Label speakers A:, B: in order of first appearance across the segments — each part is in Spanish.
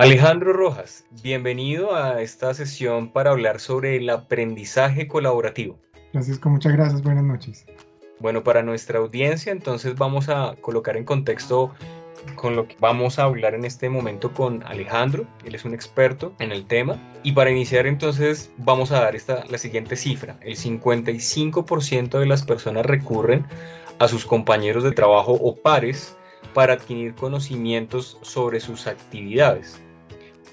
A: Alejandro Rojas, bienvenido a esta sesión para hablar sobre el aprendizaje colaborativo.
B: Francisco, muchas gracias, buenas noches.
A: Bueno, para nuestra audiencia, entonces vamos a colocar en contexto con lo que vamos a hablar en este momento con Alejandro, él es un experto en el tema, y para iniciar entonces vamos a dar esta, la siguiente cifra, el 55% de las personas recurren a sus compañeros de trabajo o pares para adquirir conocimientos sobre sus actividades.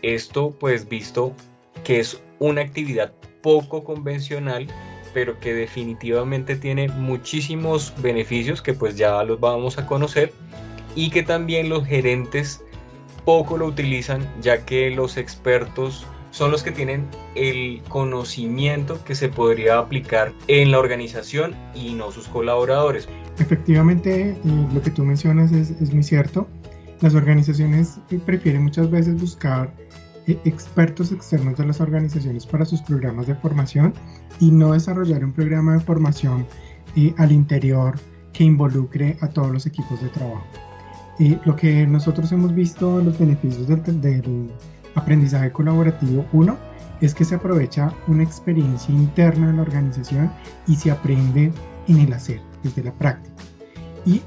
A: Esto pues visto que es una actividad poco convencional, pero que definitivamente tiene muchísimos beneficios que pues ya los vamos a conocer y que también los gerentes poco lo utilizan ya que los expertos son los que tienen el conocimiento que se podría aplicar en la organización y no sus colaboradores.
B: Efectivamente, lo que tú mencionas es, es muy cierto. Las organizaciones prefieren muchas veces buscar eh, expertos externos de las organizaciones para sus programas de formación y no desarrollar un programa de formación eh, al interior que involucre a todos los equipos de trabajo. Y lo que nosotros hemos visto, los beneficios del, del aprendizaje colaborativo, uno, es que se aprovecha una experiencia interna de la organización y se aprende en el hacer, desde la práctica. Y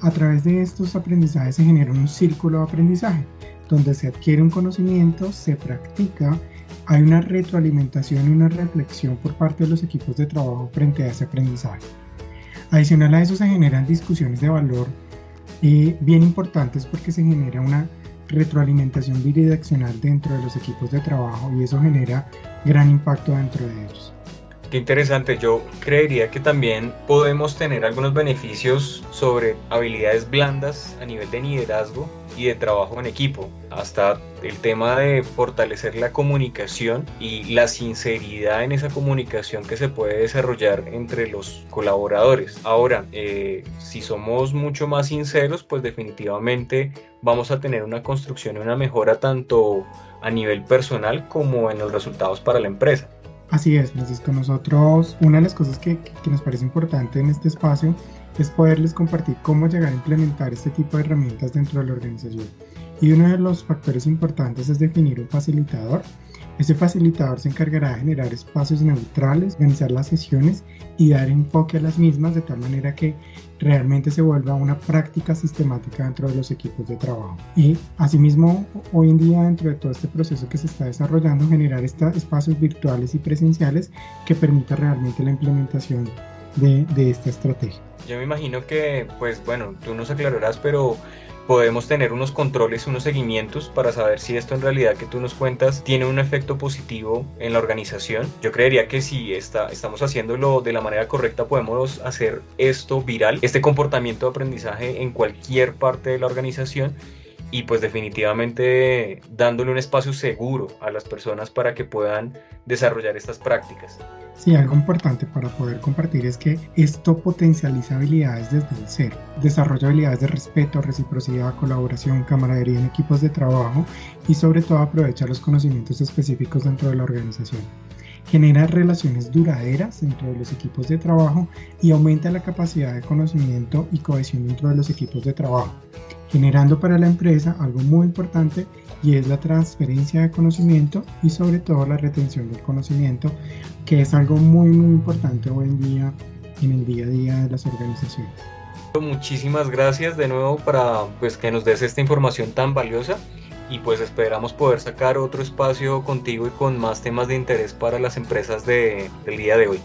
B: a través de estos aprendizajes se genera un círculo de aprendizaje donde se adquiere un conocimiento, se practica, hay una retroalimentación y una reflexión por parte de los equipos de trabajo frente a ese aprendizaje. Adicional a eso se generan discusiones de valor eh, bien importantes porque se genera una retroalimentación bidireccional dentro de los equipos de trabajo y eso genera gran impacto dentro de ellos.
A: Qué interesante, yo creería que también podemos tener algunos beneficios sobre habilidades blandas a nivel de liderazgo y de trabajo en equipo, hasta el tema de fortalecer la comunicación y la sinceridad en esa comunicación que se puede desarrollar entre los colaboradores. Ahora, eh, si somos mucho más sinceros, pues definitivamente vamos a tener una construcción y una mejora tanto a nivel personal como en los resultados para la empresa.
B: Así es, Francisco. Nosotros, una de las cosas que, que, nos parece importante en este espacio es poderles compartir cómo llegar a implementar este tipo de herramientas dentro de la organización. Y uno de los factores importantes es definir un facilitador. Este facilitador se encargará de generar espacios neutrales, organizar las sesiones y dar enfoque a las mismas de tal manera que realmente se vuelva una práctica sistemática dentro de los equipos de trabajo. Y asimismo, hoy en día dentro de todo este proceso que se está desarrollando, generar estos espacios virtuales y presenciales que permita realmente la implementación de, esta estrategia.
A: Yo me imagino que, pues bueno, tú nos aclararás, pero podemos tener unos controles, unos seguimientos para saber si esto en realidad que tú nos cuentas tiene un efecto positivo en la organización. Yo creería que si está, estamos haciéndolo de la manera correcta podemos hacer esto viral, este comportamiento de aprendizaje en cualquier parte de la organización y pues definitivamente dándole un espacio seguro a las personas para que puedan desarrollar estas prácticas.
B: Sí, algo importante para poder compartir es que esto potencializa habilidades desde el cero, desarrolla habilidades de respeto, reciprocidad, colaboración, camaradería en equipos de trabajo y sobre todo aprovecha los conocimientos específicos dentro de la organización genera relaciones duraderas dentro de los equipos de trabajo y aumenta la capacidad de conocimiento y cohesión dentro de los equipos de trabajo generando para la empresa algo muy importante y es la transferencia de conocimiento y sobre todo la retención del conocimiento, que es algo muy muy importante hoy en día en el día a día de las organizaciones.
A: Muchísimas gracias de nuevo para pues que nos des esta información tan valiosa y pues esperamos poder sacar otro espacio contigo y con más temas de interés para las empresas de, del día de hoy.